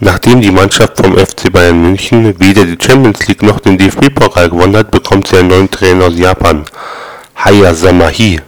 Nachdem die Mannschaft vom FC Bayern München weder die Champions League noch den DFB-Pokal gewonnen hat, bekommt sie einen neuen Trainer aus Japan, Haya Samahi.